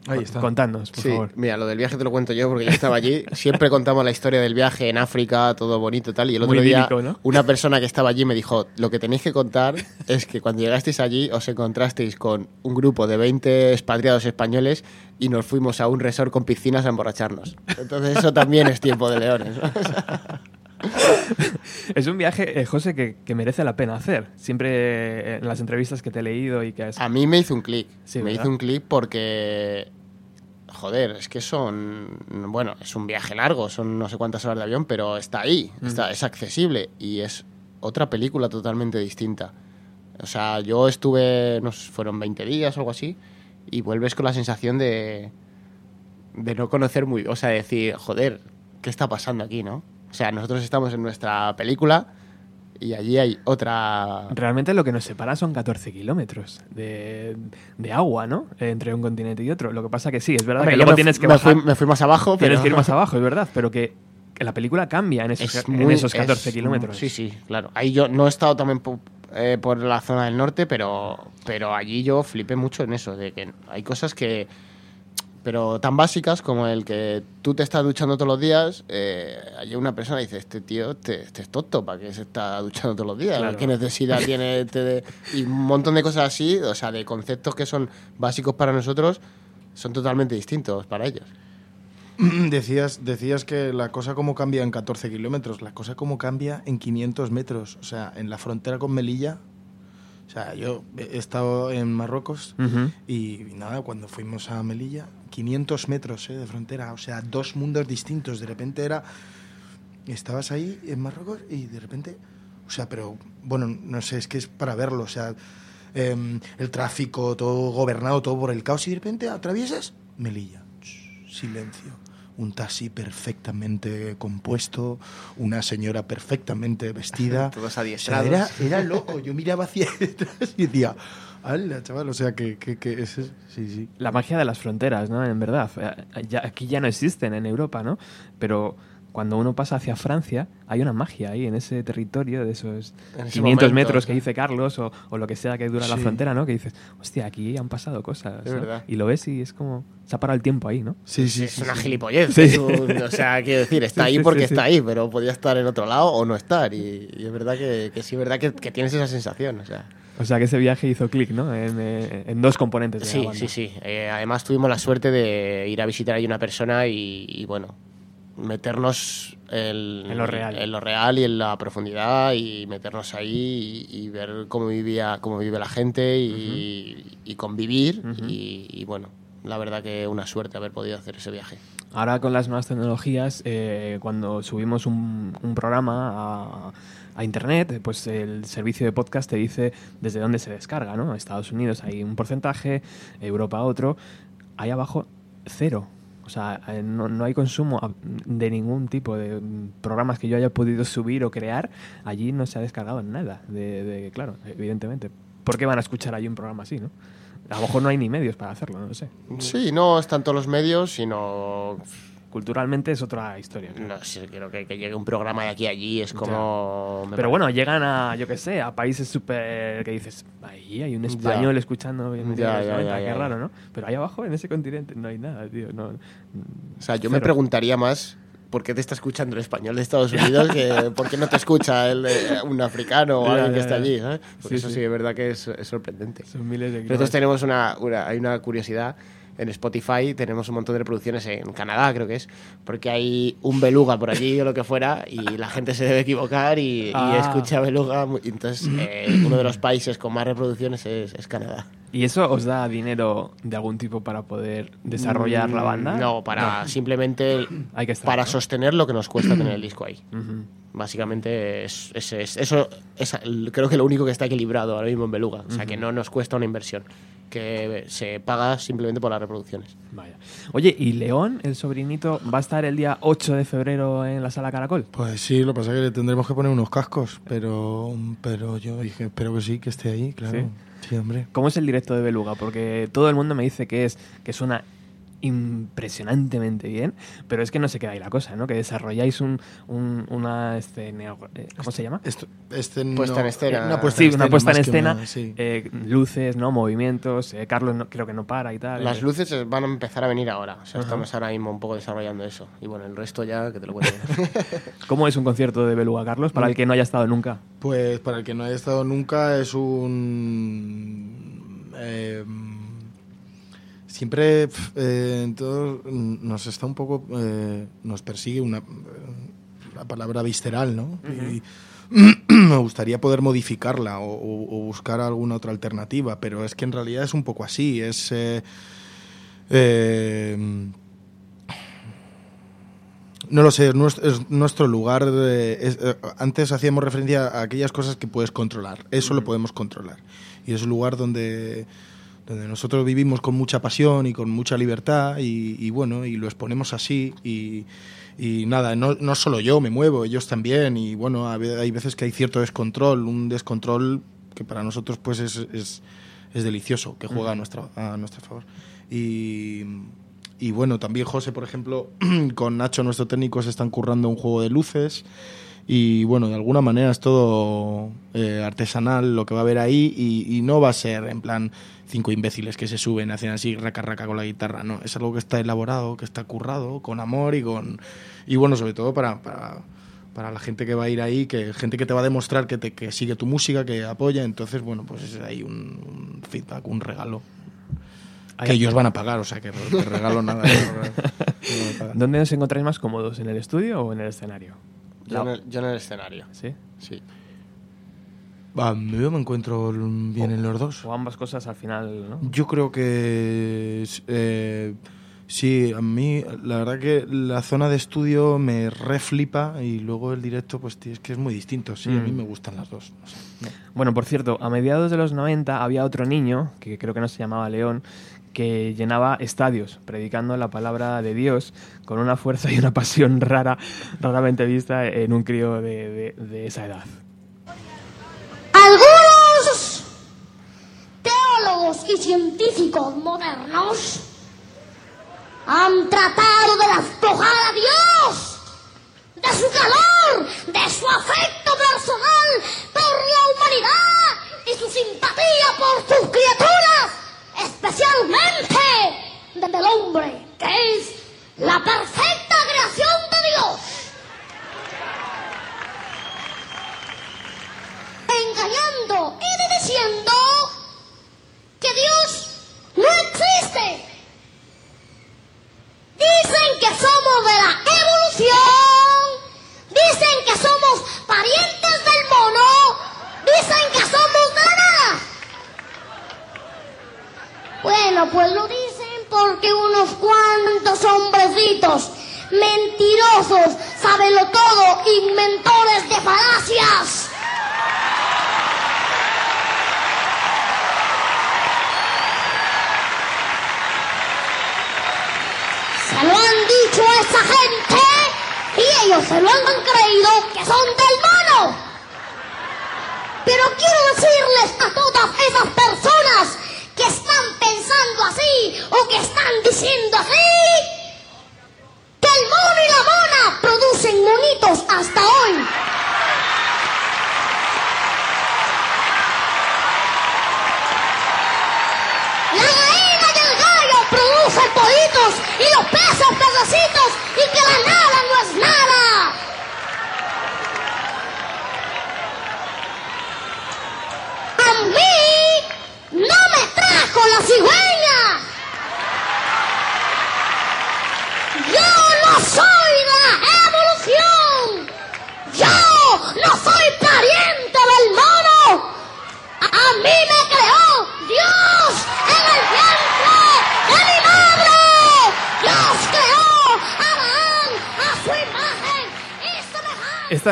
Ahí está.
Contadnos, por
Sí,
favor.
mira, lo del viaje te lo cuento yo porque yo estaba allí. Siempre contamos la historia del viaje en África, todo bonito y tal. Y el otro
Muy
día,
idílico, ¿no?
una persona que estaba allí me dijo: Lo que tenéis que contar es que cuando llegasteis allí os encontrasteis con un grupo de 20 expatriados españoles y nos fuimos a un resort con piscinas a emborracharnos. Entonces, eso también es tiempo de leones. ¿no?
Es un viaje, eh, José, que, que merece la pena hacer. Siempre eh, en las entrevistas que te he leído y que has...
A mí me hizo un clic.
Sí,
me
¿verdad?
hizo un clic porque. Joder, es que son. Bueno, es un viaje largo, son no sé cuántas horas de avión, pero está ahí, está, es accesible y es otra película totalmente distinta. O sea, yo estuve, no sé, fueron 20 días o algo así, y vuelves con la sensación de. de no conocer muy. O sea, de decir, joder, ¿qué está pasando aquí, no? O sea, nosotros estamos en nuestra película y allí hay otra.
Realmente lo que nos separa son 14 kilómetros de, de agua, ¿no? Entre un continente y otro. Lo que pasa que sí, es verdad
Hombre,
que luego
me,
tienes que
me
bajar.
fui, me fui más abajo, pero
Tienes que ir más abajo, es verdad, pero que, la película cambia en esos,
es
en
muy-
esos 14
es-
kilómetros.
Sí, sí, claro. Ahí yo no he estado también po- eh, por la zona del norte, pero, pero allí yo flipé mucho en eso, de que hay cosas que... Pero tan básicas como el que tú te estás duchando todos los días, eh, hay una persona que dice, este tío este, este es tonto, ¿para qué se está duchando todos los días?
Claro.
¿Qué necesidad tiene? este de-?" Y un montón de cosas así, o sea, de conceptos que son básicos para nosotros, son totalmente distintos para ellos.
Decías, decías que la cosa como cambia en 14 kilómetros, la cosa como cambia en 500 metros, o sea, en la frontera con Melilla. O sea, yo he estado en Marruecos
Ujú.
y nada, cuando fuimos a Melilla, 500 metros eh, de frontera, o sea, dos mundos distintos. De repente era estabas ahí en Marruecos y de repente, o sea, pero bueno, no sé, es que es para verlo, o sea, em, el tráfico, todo gobernado, todo por el caos y de repente atraviesas Melilla, silencio. Un taxi perfectamente compuesto, una señora perfectamente vestida.
Todos
O sea,
adiestrados.
era, era loco. Yo miraba hacia detrás y decía, ¡hala, chaval! O sea, que, que, que ese- sí, sí.
La magia de las fronteras, ¿no? En verdad. Eh, ya- aquí ya no existen en Europa, ¿no? Pero cuando uno pasa hacia Francia, hay una magia ahí en ese territorio de esos
En ese
500
momento,
metros que dice Carlos o, o lo que sea que dura la frontera, ¿no? Que dices, hostia, aquí han pasado cosas.
Es
¿no?
verdad.
Y lo ves y es como, se ha parado el tiempo ahí, ¿no?
Sí, sí,
es
sí,
una
sí.
gilipollez.
Sí.
es un- o sea, quiero decir, está
Sí,
ahí porque
sí, sí.
está ahí, pero podía estar en otro lado o no estar. Y, y es verdad que, que sí, es verdad que, que tienes esa sensación. O sea.
O sea que ese viaje hizo clic, ¿no? En, eh, en dos componentes de la
Sí,
banda.
sí, sí. Eh, además tuvimos la suerte de ir a visitar ahí una persona y, y, bueno, meternos el-
En lo real.
en lo real y en la profundidad y meternos ahí y, y ver cómo vivía, cómo vive la gente y, y convivir
Ujú.
y, y, bueno, la verdad que una suerte haber podido hacer ese viaje.
Ahora con las nuevas tecnologías, eh, cuando subimos un, un programa a, a internet, pues el servicio de podcast te dice desde dónde se descarga, ¿no? Estados Unidos hay un porcentaje, Europa otro, ahí abajo cero. O sea, eh, no, no hay consumo de ningún tipo de programas que yo haya podido subir o crear. Allí no se ha descargado nada. De, de- claro, evidentemente. ¿Por qué van a escuchar allí un programa así, no? A lo mejor no hay ni medios para hacerlo, no lo sé.
Sí, no es tanto los medios, sino
Culturalmente es otra historia. creo.
no sé, creo que, que llegue un programa de aquí a allí es como me
Pero
parece-
bueno, llegan a, yo qué sé, a países súper que dices, ahí hay un español escuchando en
Ya,
los
ya,
90,
ya,
qué
ya,
raro. ¿no? Pero ahí abajo, en ese continente, no hay nada, tío. No,
O sea, yo me
cero.
preguntaría más por qué te está escuchando el español de Estados Unidos que por qué no te escucha el, eh, un africano o
Ya,
alguien que
ya,
está
ya.
allí. ¿sabes? Porque
Sí,
eso
sí.
sí, es verdad que es, es sorprendente.
Son miles de
Nosotros
kilómetros.
tenemos una, una- hay una curiosidad. En Spotify tenemos un montón de reproducciones en Canadá, creo que es, porque hay un beluga por allí o lo que fuera y la gente se debe equivocar y, y
Ah.
escucha beluga. Entonces, eh, uno de los países con más reproducciones es, es Canadá.
¿Y eso os da dinero de algún tipo para poder desarrollar la banda?
Mm, No, para simplemente
Hay que estar,
para
¿no?
sostener lo que nos cuesta tener el disco ahí. Básicamente es, es- es- eso creo que lo único que está equilibrado ahora mismo en Beluga. O sea, que no nos cuesta una inversión, que se paga simplemente por las reproducciones.
Vaya. Oye, ¿y León, el sobrinito, va a estar el día 8 de febrero en la sala Caracol?
Pues sí, lo que pasa es que le tendremos que poner unos cascos, pero, pero yo dije, espero que sí, que esté ahí, claro. Sí, hombre.
¿Cómo es el directo de Beluga? Porque todo el mundo me dice que es que suena impresionantemente bien, pero es que no se queda ahí la cosa, ¿no? Que desarrolláis un, un- una escena, eh, ¿cómo se llama?
Este
Puesta en escena.
Una puesta
sí,
en
una
escena,
puesta en escena,
una- sí.
eh, luces, ¿no? Movimientos. eh, Carlos no- creo que no para y tal.
Las
eh.
luces eh, van a empezar a venir ahora. O sea, estamos ahora mismo un poco desarrollando eso. Y bueno, el resto ya que te lo cuento.
¿Cómo es un concierto de Beluga, Carlos? Para el que no haya estado nunca.
Pues para el que no haya estado nunca es un... eh, siempre eh, todo, nos está un poco... eh, nos persigue una, la palabra visceral, ¿no? Y me gustaría poder modificarla o, o- o buscar alguna otra alternativa, pero es que en realidad es un poco así. Es... eh, eh, no lo sé, es nuestro, es nuestro lugar. de- es- eh, antes hacíamos referencia a aquellas cosas que puedes controlar. Eso lo podemos controlar. Y es un lugar donde, donde nosotros vivimos con mucha pasión y con mucha libertad y, y bueno, y lo exponemos así. Y, y nada, no, no solo yo me muevo, ellos también. Y bueno, hay veces que hay cierto descontrol, un descontrol que para nosotros pues es, es, es delicioso, que juega a, nuestra, a nuestro favor. Y, y bueno, también José, por ejemplo, con Nacho, nuestro técnico, se están currando un juego de luces. Y bueno, de alguna manera es todo eh, artesanal lo que va a haber ahí y, y no va a ser en plan cinco imbéciles que se suben, hacen así raca raca con la guitarra, no, es algo que está elaborado, que está currado, con amor y con... Y bueno, sobre todo para, para, para la gente que va a ir ahí, que gente que te va a demostrar que, te, que sigue tu música, que apoya, entonces bueno, pues es ahí un, un feedback, un regalo. Que ellos van a pagar, o sea que re- que regalo nada.
¿Dónde os encontráis más cómodos? ¿En el estudio o en el escenario?
yo, en el, yo en el escenario.
¿Sí?
Sí.
Va, yo me encuentro bien en los dos.
O ambas cosas al final, ¿no?
Yo creo que eh, Sí, a mí la verdad que la zona de estudio me reflipa y luego el directo pues es que es muy distinto. Sí, a mí
Mm.
me gustan las dos. no sé, no.
Bueno, por cierto, a mediados de los 90 había otro niño, que creo que no se llamaba León, que llenaba estadios predicando la palabra de Dios con una fuerza y una pasión rara, raramente vista en un crío de, de- de esa edad.
Algunos y científicos modernos han tratado de despojar a Dios de su calor, de su afecto personal por la humanidad y su simpatía por sus criaturas, especialmente desde el hombre, que es la perfecta creación de Dios.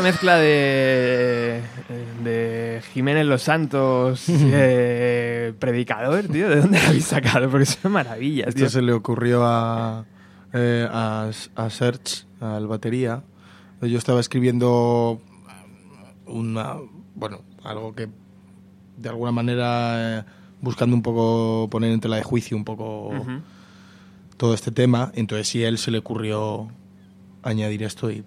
Mezcla de, de Jiménez Los Santos, eh, predicador, tío, ¿de dónde la habéis sacado? Porque son maravillas,
Esto
tío.
se le ocurrió a, eh, a, a Serge, al batería. Yo estaba escribiendo una, bueno, algo que de alguna manera eh, buscando un poco poner en tela de juicio un poco todo este tema. Entonces sí a él se le ocurrió añadir esto y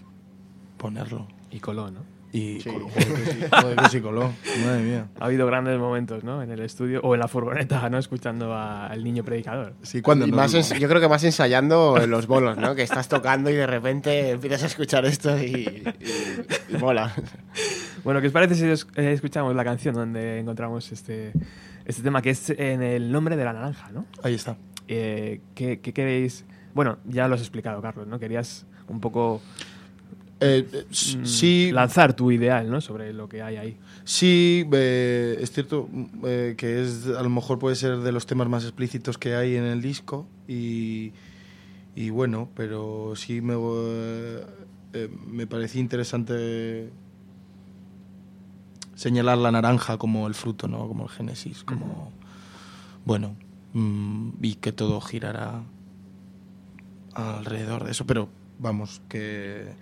ponerlo.
Y coló, ¿no?
Y sí, joder, que sí coló. Madre mía.
Ha habido grandes momentos, ¿no? En el estudio o en la furgoneta, ¿no? Escuchando al niño predicador.
Sí, cuando
Y
no-
más ens- yo creo que más ensayando en los bolos, ¿no? Que estás tocando y de repente empiezas a escuchar esto y, y- y mola.
Bueno, ¿qué os parece si eh, escuchamos la canción donde encontramos este, este tema que es en el nombre de la naranja, ¿no?
Ahí está.
Eh, ¿qué, qué queréis? Bueno, ya lo has explicado, Carlos, ¿no? Querías un poco
Eh, eh,
mm,
sí,
lanzar tu ideal, ¿no? Sobre lo que hay ahí.
Sí, eh, es cierto mm, que es a lo mejor puede ser de los temas más explícitos que hay en el disco y, y bueno, pero sí me, me parecía interesante señalar la naranja como el fruto, ¿no? Como el génesis, como bueno, mm, y que todo girará alrededor de eso, pero vamos, que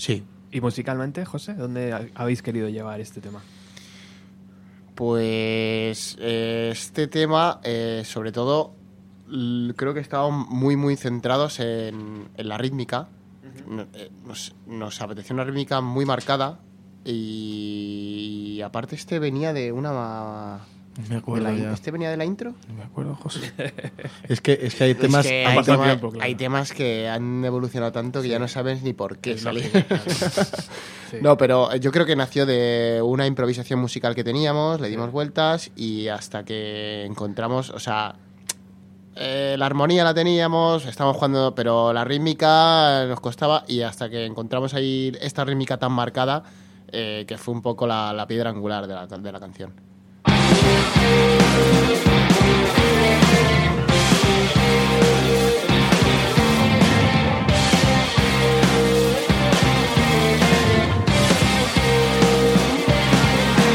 sí,
¿Y musicalmente, José? ¿Dónde ha- habéis querido llevar este tema?
Pues eh, este tema, eh, sobre todo, creo que estábamos muy, muy centrados en, en la rítmica. Eh, Nos, nos apeteció una rítmica muy marcada y aparte este venía de una...
me
de
acuerdo
la in-
ya.
¿Este venía de la intro?
No me acuerdo, José. es que es que hay
Es
temas
que
han
hay,
pasado
tema-
tiempo, claro.
hay temas que han evolucionado tanto que ya no sabes ni por qué salir.
Sí.
No, pero yo creo que nació de una improvisación musical que teníamos, le dimos vueltas y hasta que encontramos, o sea, eh, la armonía la teníamos, estábamos jugando, pero la rítmica nos costaba y hasta que encontramos ahí esta rítmica tan marcada, eh, que fue un poco la, la piedra angular de la, de la canción.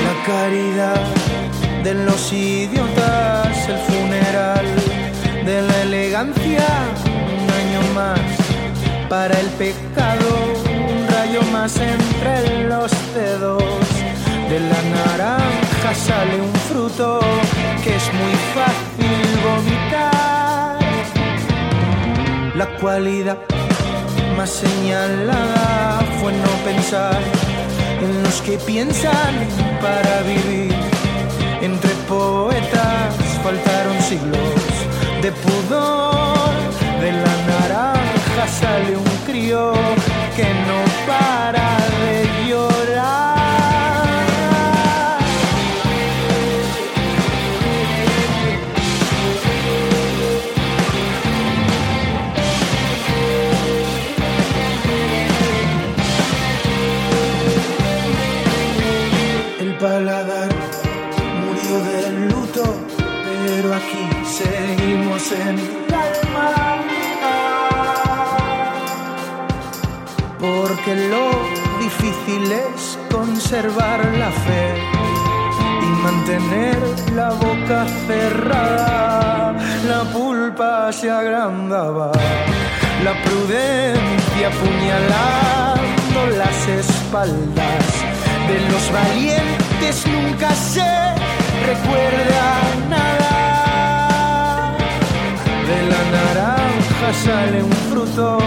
La caridad de los idiotas, el funeral de la elegancia, un año más para el pecado, un rayo más entre los dedos de la naranja sale un fruto que es muy fácil vomitar. La cualidad más señalada fue no pensar en los que piensan para vivir. Entre poetas faltaron siglos de pudor. De la naranja sale un crío que no para conservar la fe y mantener la boca cerrada. La pulpa se agrandaba, la prudencia apuñalando las espaldas de los valientes nunca se recuerda nada. De la naranja sale un fruto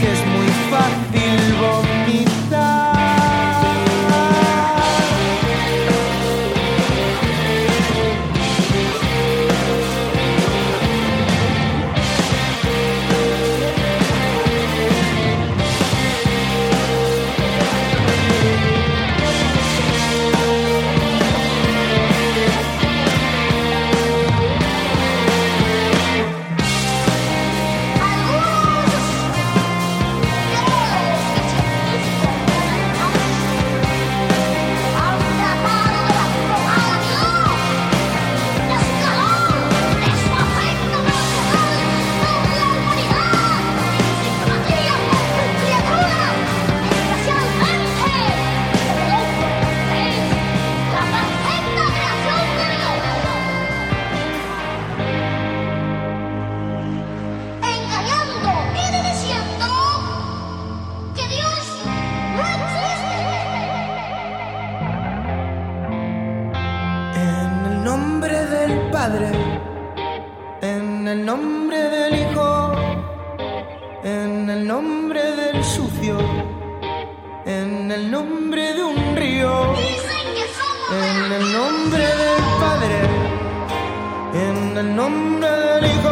que es muy fácil vomitar. El nombre de un río, en el nombre del Padre, en el nombre del Hijo,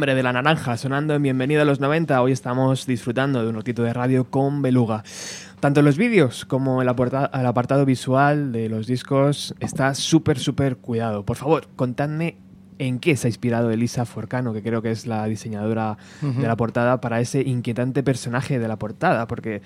nombre de
la naranja, sonando en Bienvenido a los 90, hoy estamos disfrutando de un ratito de radio con Beluga. Tanto los vídeos como el apartado visual de los discos está súper, súper cuidado. Por favor, contadme en qué se ha inspirado Elisa Forcano, que creo que es la diseñadora de la portada, para ese inquietante personaje de la portada, porque...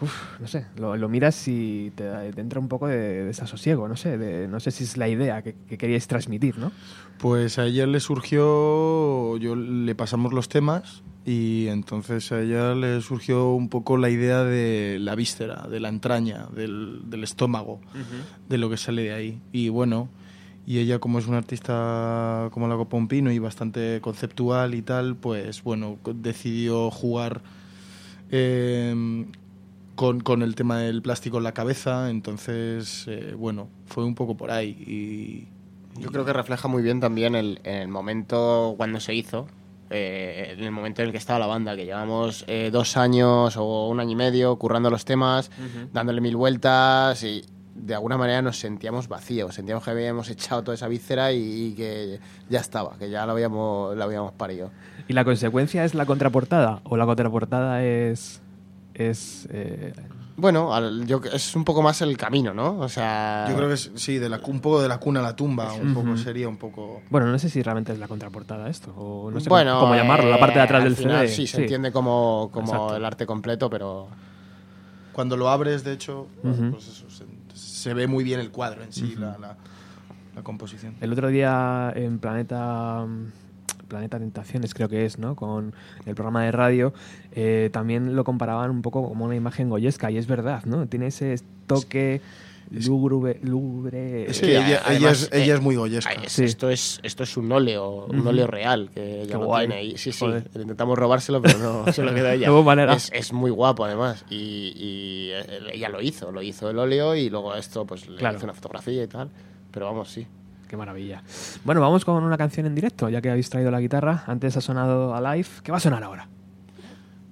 uf, no sé, lo, lo miras y te, te entra un poco de, desasosiego, no sé, de- no sé si es la idea que, que queríais transmitir, ¿no?
Pues a ella le surgió, yo le pasamos los temas y entonces a ella le surgió un poco la idea de la víscera, de la entraña, del, del estómago, de lo que sale de ahí. Y bueno, y ella como es una artista como la Pompino y bastante conceptual y tal, pues bueno, decidió jugar eh, con, con el tema del plástico en la cabeza, entonces, eh, bueno, fue un poco por ahí. Y,
Yo creo que refleja muy bien también el, el momento cuando se hizo, eh, en el momento en el que estaba la banda, que llevamos eh, dos años o un año y medio currando los temas, dándole mil vueltas y de alguna manera nos sentíamos vacíos, sentíamos que habíamos echado toda esa víscera y, y que ya estaba, que ya lo habíamos, lo habíamos parido.
¿Y la consecuencia es la contraportada? ¿O la contraportada es. Es eh,
Bueno, al- yo, es un poco más el camino, ¿no? O sea...
yo creo que es, sí, de la, un poco de la cuna a la tumba, un poco sería un poco...
Bueno, no sé si realmente es la contraportada esto. O no sé
bueno,
cómo, cómo llamarlo, la parte de
eh,
atrás
al
del
final
CD.
Sí, se entiende como, como
Exacto.
el arte completo, pero...
Cuando lo abres, de hecho, pues eso, se, se ve muy bien el cuadro en sí, la, la- la composición.
El otro día en Planeta Planeta Tentaciones creo que es, ¿no? Con el programa de radio, eh, también lo comparaban un poco como una imagen goyesca y es verdad, ¿no? Tiene ese toque lúgubre, lúgubre.
Es
Sí,
que ella,
además,
ella es,
eh,
ella es muy goyesca.
Ay, es-
Sí.
esto, es, esto es un óleo, un óleo real, que ella tiene. Sí, sí,
Joder.
intentamos robárselo, pero no se lo queda ella.
De buena manera.
Es, es muy guapo, además. Y, y, eh, ella lo hizo, lo hizo el óleo y luego esto, pues le
Claro.
hizo una fotografía y tal. Pero vamos, sí.
Qué maravilla. Bueno, vamos con una canción en directo, ya que habéis traído la guitarra. Antes ha sonado Alive. ¿Qué va a sonar ahora?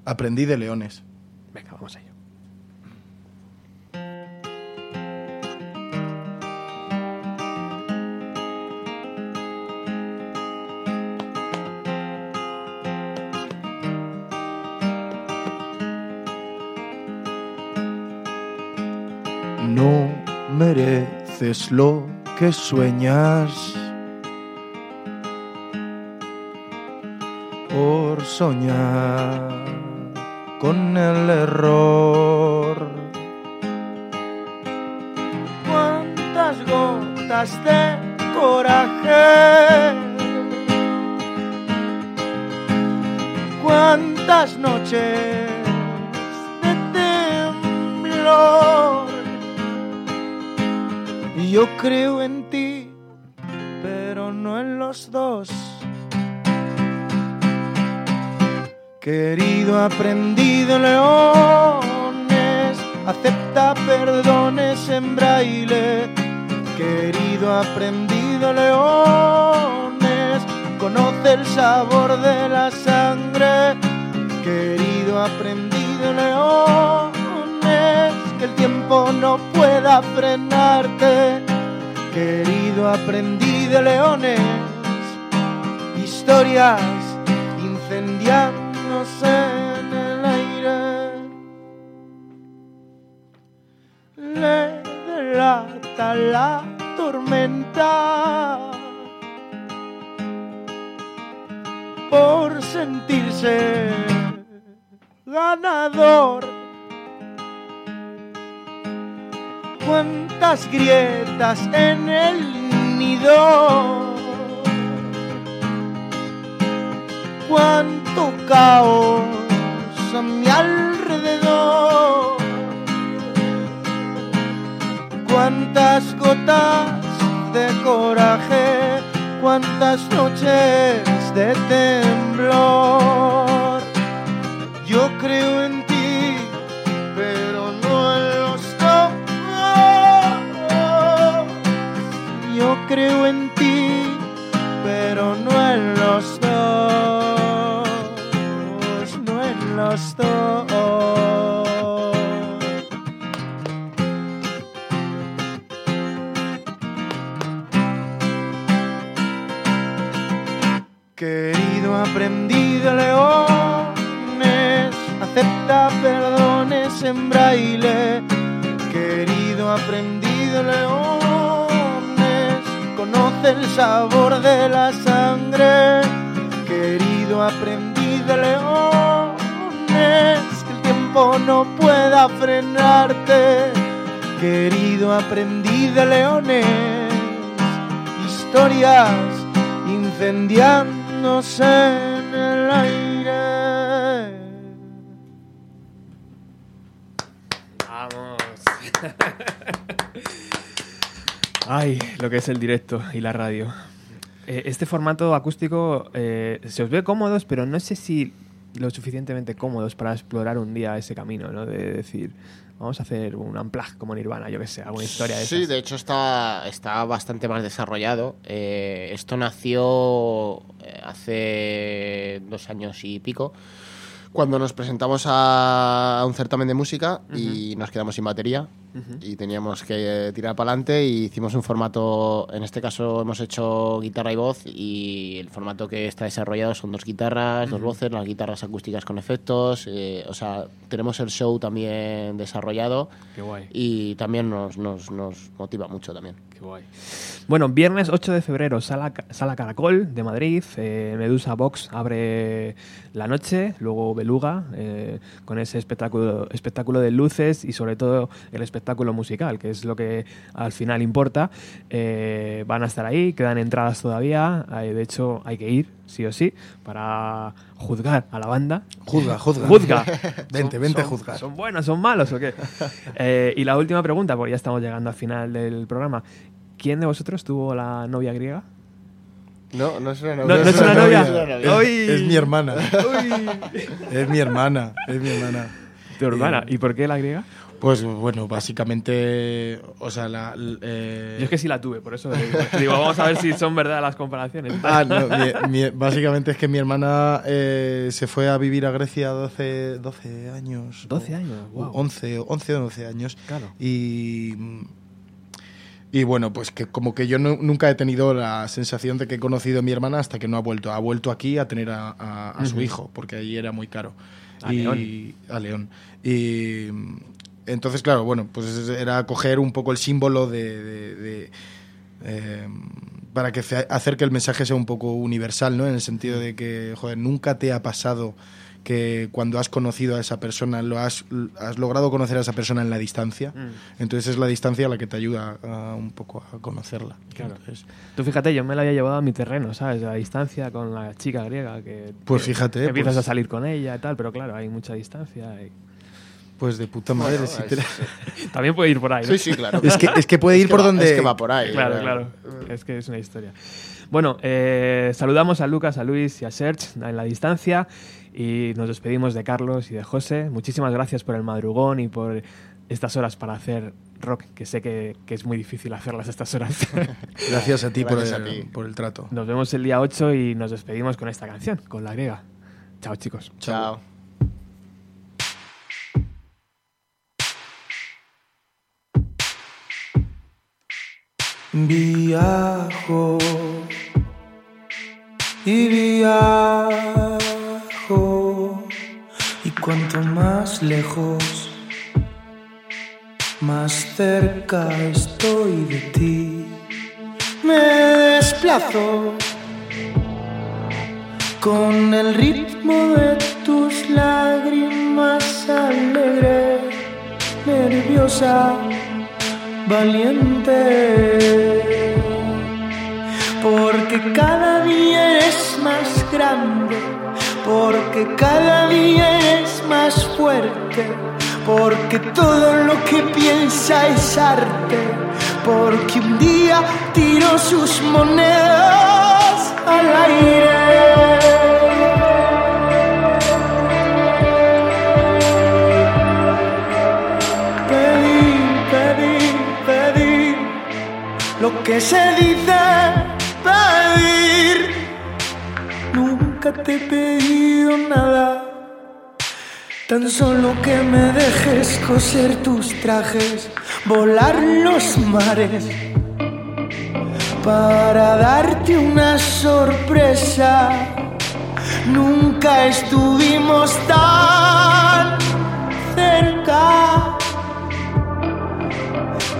Aprendí de leones.
Venga, vamos a ello.
No mereces lo que sueñas por soñar con el error. Cuántas gotas de coraje, cuántas noches Yo creo en ti, pero no en los dos. Querido aprendido leones, acepta perdones en braille. Querido aprendido leones, conoce el sabor de la sangre. Querido aprendido leones, que el tiempo no pueda frenarte. Querido aprendido leones, historias incendiándose en el aire. Le delata la tormenta por sentirse ganador. Cuántas grietas en el nido cuánto caos a mi alrededor, cuántas gotas de coraje, cuántas noches de temblor. Yo creo en creo en ti, pero no en los dos, no en los dos. Querido aprendido leones, acepta perdones en braille. Querido aprendido leones, conoce el sabor de la sangre. Querido aprendido leones, que el tiempo no pueda frenarte. Querido aprendido leones, historias incendiándose en el aire.
Ay, lo que es el directo y la radio. Eh, este formato acústico eh, se os ve cómodos, pero no sé si lo suficientemente cómodos para explorar un día ese camino, ¿no? De decir, vamos a hacer un unplug como Nirvana, yo que sé, alguna historia de
Sí,
esas.
de hecho está, está bastante más desarrollado. Eh, esto nació eh, hace dos años y pico, cuando nos presentamos a un certamen de música y nos quedamos sin batería y teníamos que tirar para adelante y hicimos un formato, en este caso hemos hecho guitarra y voz y el formato que está desarrollado son dos guitarras, dos voces, las guitarras acústicas con efectos, eh, o sea, tenemos el show también desarrollado
Qué guay.
y también nos, nos, nos motiva mucho también.
Guay. Bueno, viernes 8 de febrero, Sala, Sala Caracol de Madrid. eh, Medusa Box abre la noche, luego Beluga, eh, con ese espectáculo, espectáculo de luces y sobre todo el espectáculo musical, que es lo que al final importa. Eh, van a estar ahí, quedan entradas todavía. de hecho, hay que ir, sí o sí, para juzgar a la banda.
Juzga, juzga.
Juzga.
Vente,
Son-
vente a
son-
juzgar.
¿Son buenos, son malos o qué? Y la última pregunta, porque ya estamos llegando al final del programa. ¿Quién de vosotros tuvo la novia griega?
No, no es una
No, no es una novia.
Es,
Uy.
es mi hermana.
Uy.
Es mi hermana. Es mi hermana.
Tu hermana. ¿Y por qué la griega?
Pues bueno, básicamente, o sea, la... eh,
Yo es que sí la tuve, por eso digo, digo, vamos a ver si son verdad las comparaciones.
Ah, no, mi- mi- básicamente es que mi hermana eh, se fue a vivir a Grecia 12, 12 años.
12 años,
o
wow.
11, 11 o 12 años.
Claro.
Y, y bueno, pues que como que yo no- nunca he tenido la sensación de que he conocido a mi hermana hasta que no ha vuelto. Ha vuelto aquí a tener a, a- a su hijo, porque ahí era muy caro.
A
y,
León.
A León. Y entonces, claro, bueno, pues era coger un poco el símbolo de... de- de, eh, para que hacer que el mensaje sea un poco universal, ¿no? En el sentido de que, joder, nunca te ha pasado que cuando has conocido a esa persona, lo has, has logrado conocer a esa persona en la distancia.
Mm.
Entonces es la distancia la que te ayuda a, un poco a conocerla.
Claro.
Entonces,
Tú fíjate, yo me la había llevado a mi terreno, ¿sabes? A la distancia con la chica griega que...
Pues
que
fíjate,
Empiezas
pues-
a salir con ella y tal, pero claro, hay mucha distancia. y-
pues de puta madre.
Bueno,
si
es-
te-
También puede ir por ahí, ¿no?
Sí, sí, claro.
es, que, es que puede ir
Es que
por
va-
donde...
Es que va por ahí.
Claro, claro. Es que es una historia. Bueno, eh, saludamos a Lucas, a Luis y a Serge en la distancia y nos despedimos de Carlos y de José. Muchísimas gracias por el madrugón y por estas horas para hacer rock, que sé que, que es muy difícil hacerlas a estas horas.
Gracias a ti,
Gracias
por,
a
el,
ti.
por el trato.
nos vemos el día 8 y nos despedimos con esta canción, con la griega. Chao chicos.
Chao.
Viajo y viajo cuanto más lejos, más cerca estoy de ti. Me desplazo con el ritmo de tus lágrimas alegre, nerviosa valiente. Porque cada día es más grande, porque cada día es más fuerte, porque todo lo que piensa es arte, porque un día tiró sus monedas al aire. pedir, pedir, pedir lo que se dice nunca te he pedido nada. Tan solo que me dejes coser tus trajes, volar los mares, para darte una sorpresa. Nunca estuvimos tan cerca.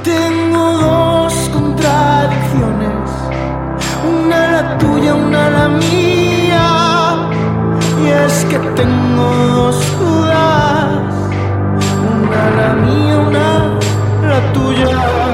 Tengo dos contradicciones, una la tuya, una la mía. Y es que tengo dos dudas, una la mía, una la tuya.